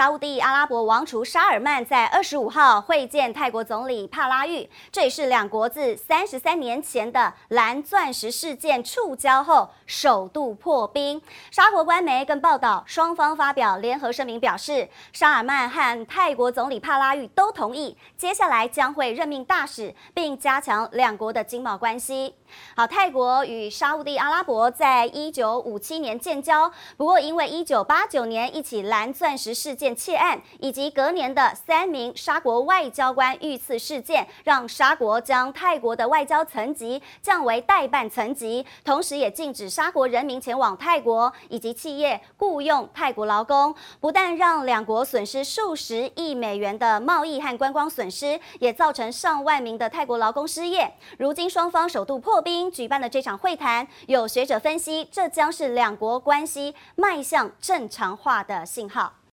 沙乌地阿拉伯王储沙尔曼在二十五号会见泰国总理帕拉育，这也是两国自三十三年前的蓝钻石事件触礁后首度破冰。沙国官媒更报道，双方发表联合声明，表示沙尔曼和泰国总理帕拉育都同意，接下来将会任命大使，并加强两国的经贸关系。好，泰国与沙乌地阿拉伯在一九五七年建交，不过因为一九八九年一起蓝钻石事件窃案，以及隔年的三名沙国外交官遇刺事件，让沙国将泰国的外交层级降为代办层级，同时也禁止沙国人民前往泰国以及企业雇佣泰国劳工，不但让两国损失数十亿美元的贸易和观光损失，也造成上万名的泰国劳工失业。如今双方首度破。冰举办的这场会谈，有学者分析，这将是两国关系迈向正常化的信号。